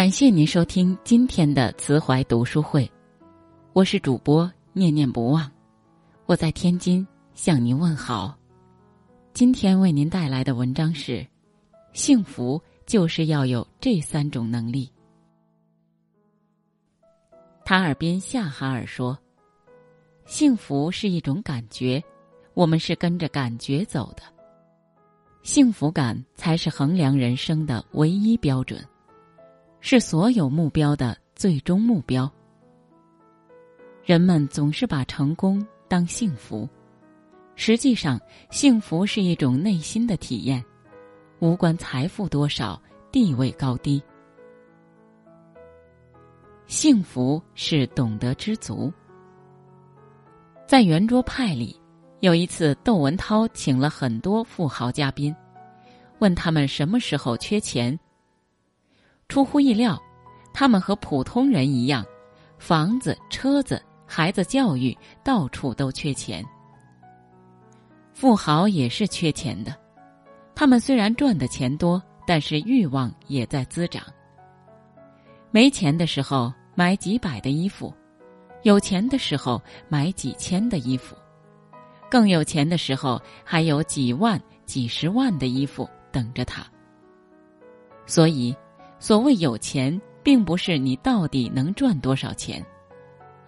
感谢您收听今天的慈怀读书会，我是主播念念不忘，我在天津向您问好。今天为您带来的文章是：幸福就是要有这三种能力。塔尔宾夏哈尔说：“幸福是一种感觉，我们是跟着感觉走的。幸福感才是衡量人生的唯一标准，是所有目标的最终目标。人们总是把成功当幸福，实际上，幸福是一种内心的体验，无关财富多少、地位高低。”幸福是懂得知足。在圆桌派里，有一次窦文涛请了很多富豪嘉宾，问他们什么时候缺钱。出乎意料，他们和普通人一样，房子、车子、孩子教育，到处都缺钱。富豪也是缺钱的，他们虽然赚的钱多，但是欲望也在滋长。没钱的时候。买几百的衣服，有钱的时候买几千的衣服，更有钱的时候还有几万、几十万的衣服等着他。所以，所谓有钱，并不是你到底能赚多少钱，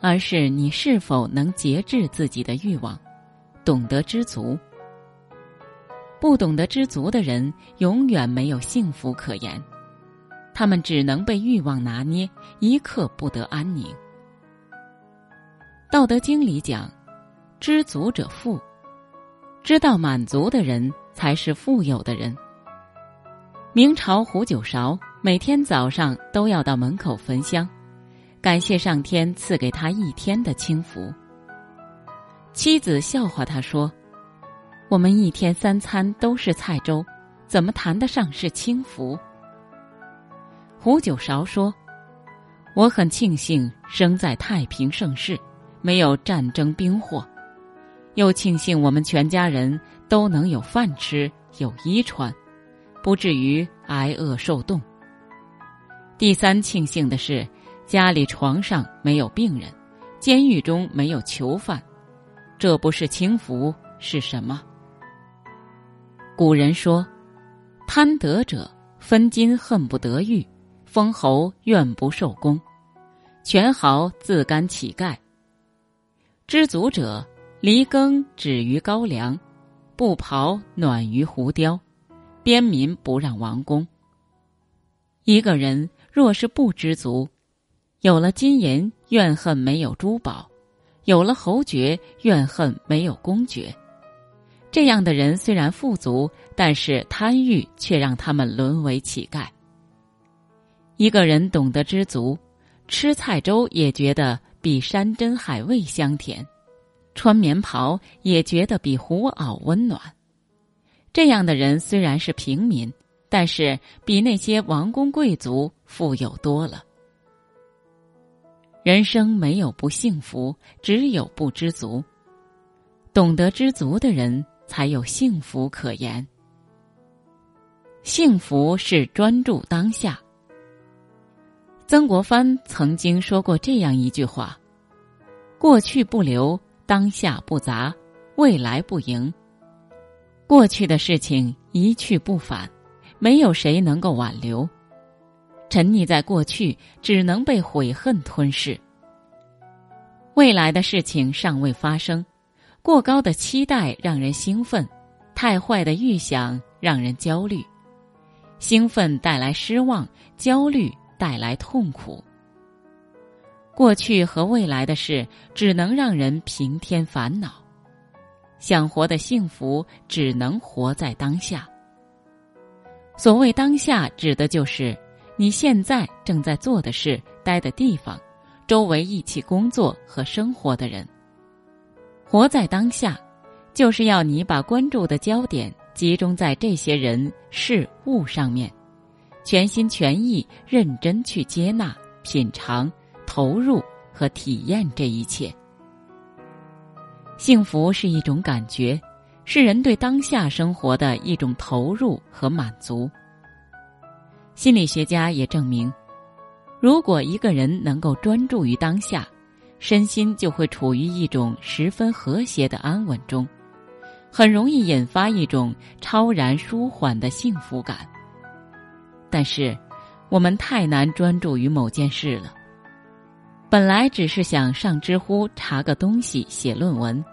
而是你是否能节制自己的欲望，懂得知足。不懂得知足的人，永远没有幸福可言。他们只能被欲望拿捏，一刻不得安宁。《道德经》里讲：“知足者富。”知道满足的人才是富有的人。明朝胡九韶每天早上都要到门口焚香，感谢上天赐给他一天的清福。妻子笑话他说：“我们一天三餐都是菜粥，怎么谈得上是清福？”胡九韶说：“我很庆幸生在太平盛世，没有战争兵祸，又庆幸我们全家人都能有饭吃、有衣穿，不至于挨饿受冻。第三庆幸的是，家里床上没有病人，监狱中没有囚犯，这不是轻福是什么？”古人说：“贪得者分金恨不得玉。”封侯愿不受功，权豪自甘乞丐。知足者离耕止于高粱，不袍暖于胡雕，边民不让王公。一个人若是不知足，有了金银怨恨没有珠宝，有了侯爵怨恨没有公爵。这样的人虽然富足，但是贪欲却让他们沦为乞丐。一个人懂得知足，吃菜粥也觉得比山珍海味香甜，穿棉袍也觉得比狐袄温暖。这样的人虽然是平民，但是比那些王公贵族富有多了。人生没有不幸福，只有不知足。懂得知足的人，才有幸福可言。幸福是专注当下。曾国藩曾经说过这样一句话：“过去不留，当下不杂，未来不迎。过去的事情一去不返，没有谁能够挽留。沉溺在过去，只能被悔恨吞噬。未来的事情尚未发生，过高的期待让人兴奋，太坏的预想让人焦虑。兴奋带来失望，焦虑。”带来痛苦。过去和未来的事只能让人平添烦恼，想活得幸福，只能活在当下。所谓当下，指的就是你现在正在做的事、待的地方、周围一起工作和生活的人。活在当下，就是要你把关注的焦点集中在这些人事物上面。全心全意、认真去接纳、品尝、投入和体验这一切。幸福是一种感觉，是人对当下生活的一种投入和满足。心理学家也证明，如果一个人能够专注于当下，身心就会处于一种十分和谐的安稳中，很容易引发一种超然舒缓的幸福感。但是，我们太难专注于某件事了。本来只是想上知乎查个东西写论文，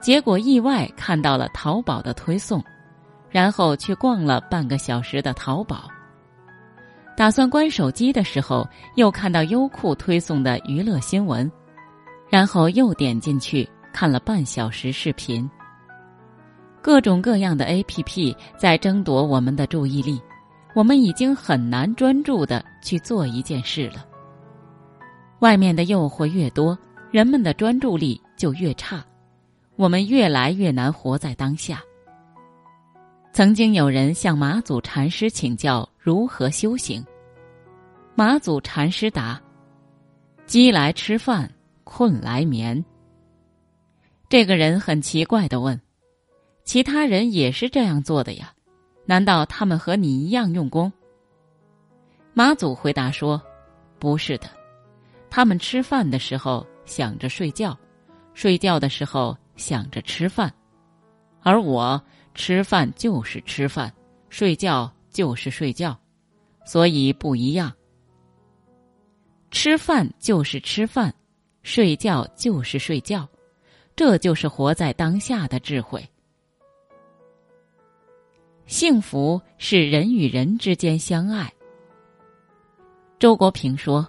结果意外看到了淘宝的推送，然后去逛了半个小时的淘宝。打算关手机的时候，又看到优酷推送的娱乐新闻，然后又点进去看了半小时视频。各种各样的 A.P.P. 在争夺我们的注意力，我们已经很难专注的去做一件事了。外面的诱惑越多，人们的专注力就越差，我们越来越难活在当下。曾经有人向马祖禅师请教如何修行，马祖禅师答：“饥来吃饭，困来眠。”这个人很奇怪的问：“其他人也是这样做的呀？难道他们和你一样用功？”马祖回答说：“不是的，他们吃饭的时候想着睡觉，睡觉的时候想着吃饭，而我……”吃饭就是吃饭，睡觉就是睡觉，所以不一样。吃饭就是吃饭，睡觉就是睡觉，这就是活在当下的智慧。幸福是人与人之间相爱。周国平说：“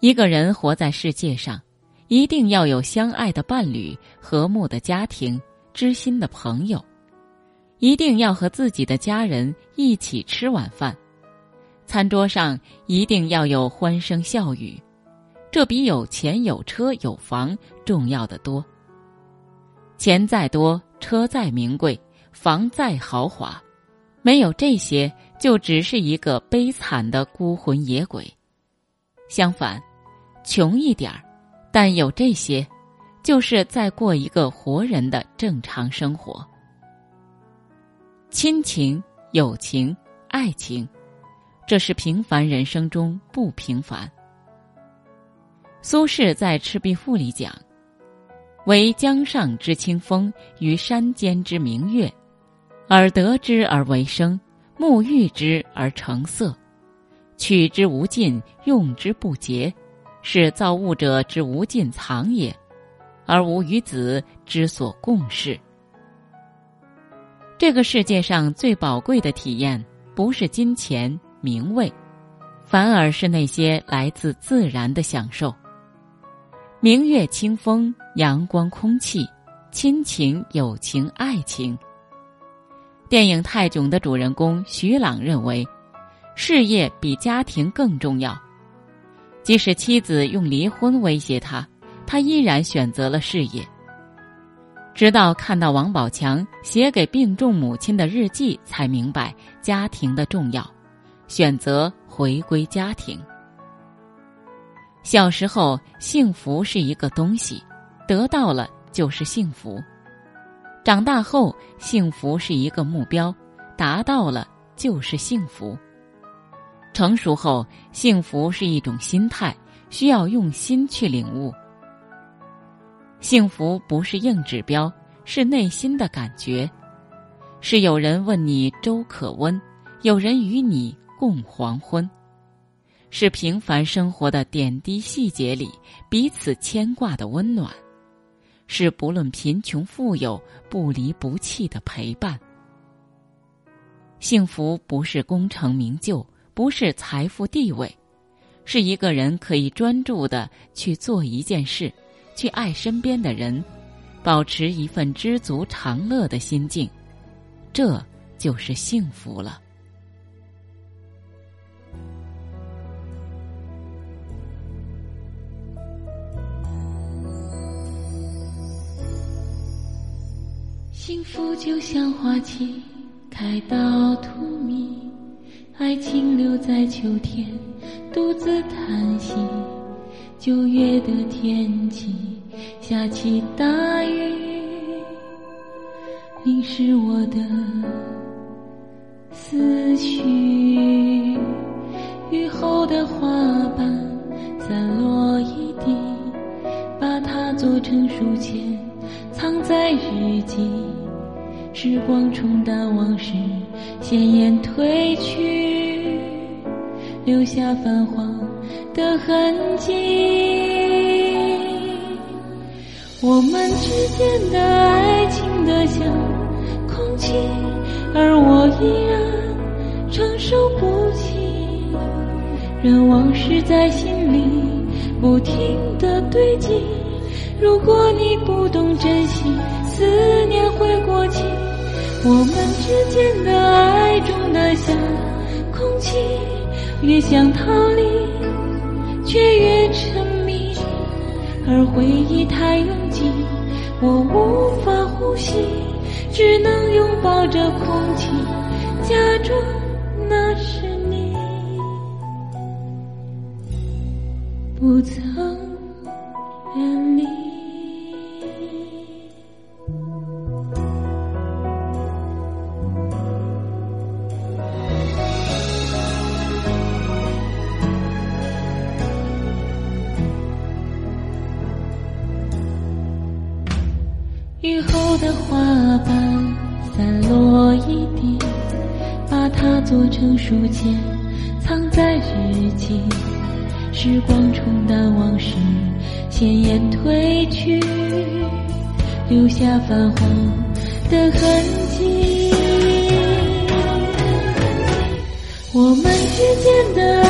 一个人活在世界上，一定要有相爱的伴侣、和睦的家庭、知心的朋友。”一定要和自己的家人一起吃晚饭，餐桌上一定要有欢声笑语，这比有钱有车有房重要的多。钱再多，车再名贵，房再豪华，没有这些，就只是一个悲惨的孤魂野鬼。相反，穷一点儿，但有这些，就是在过一个活人的正常生活。亲情、友情、爱情，这是平凡人生中不平凡。苏轼在《赤壁赋》里讲：“惟江上之清风，与山间之明月，耳得之而为声，目遇之而成色，取之无尽，用之不竭，是造物者之无尽藏也，而吾与子之所共适。”这个世界上最宝贵的体验，不是金钱名位，反而是那些来自自然的享受。明月清风、阳光空气、亲情友情爱情。电影《泰囧》的主人公徐朗认为，事业比家庭更重要。即使妻子用离婚威胁他，他依然选择了事业。直到看到王宝强写给病重母亲的日记，才明白家庭的重要，选择回归家庭。小时候，幸福是一个东西，得到了就是幸福；长大后，幸福是一个目标，达到了就是幸福；成熟后，幸福是一种心态，需要用心去领悟。幸福不是硬指标，是内心的感觉，是有人问你粥可温，有人与你共黄昏，是平凡生活的点滴细节里彼此牵挂的温暖，是不论贫穷富有不离不弃的陪伴。幸福不是功成名就，不是财富地位，是一个人可以专注的去做一件事。去爱身边的人，保持一份知足常乐的心境，这就是幸福了。幸福就像花期开到荼蘼，爱情留在秋天独自叹息。九月的天气下起大雨，淋湿我的思绪。雨后。的花瓣散落一地，把它做成书签，藏在日记。时光冲淡往事，鲜艳褪去，留下泛黄的痕迹。我们之间的爱情的像空气，而我依然承受不起。任往事在心里不停的堆积。如果你不懂珍惜，思念会过期。我们之间的爱重得像空气，越想逃离，却越沉迷。而回忆太拥挤，我无法呼吸，只能拥抱着空气，假装那是你。不曾的花瓣散落一地，把它做成书签，藏在日记。时光冲淡往事，鲜艳褪去，留下泛黄的痕迹。我们之间的爱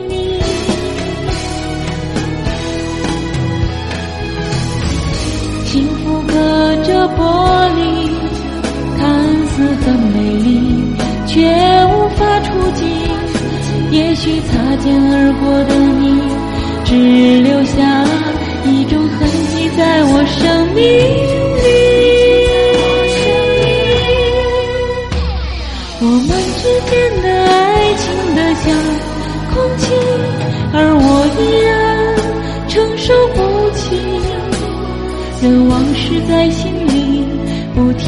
隔着玻璃。很美丽，却无法触及。也许擦肩而过的你，只留下一种痕迹在我生命里。我们之间的爱情的像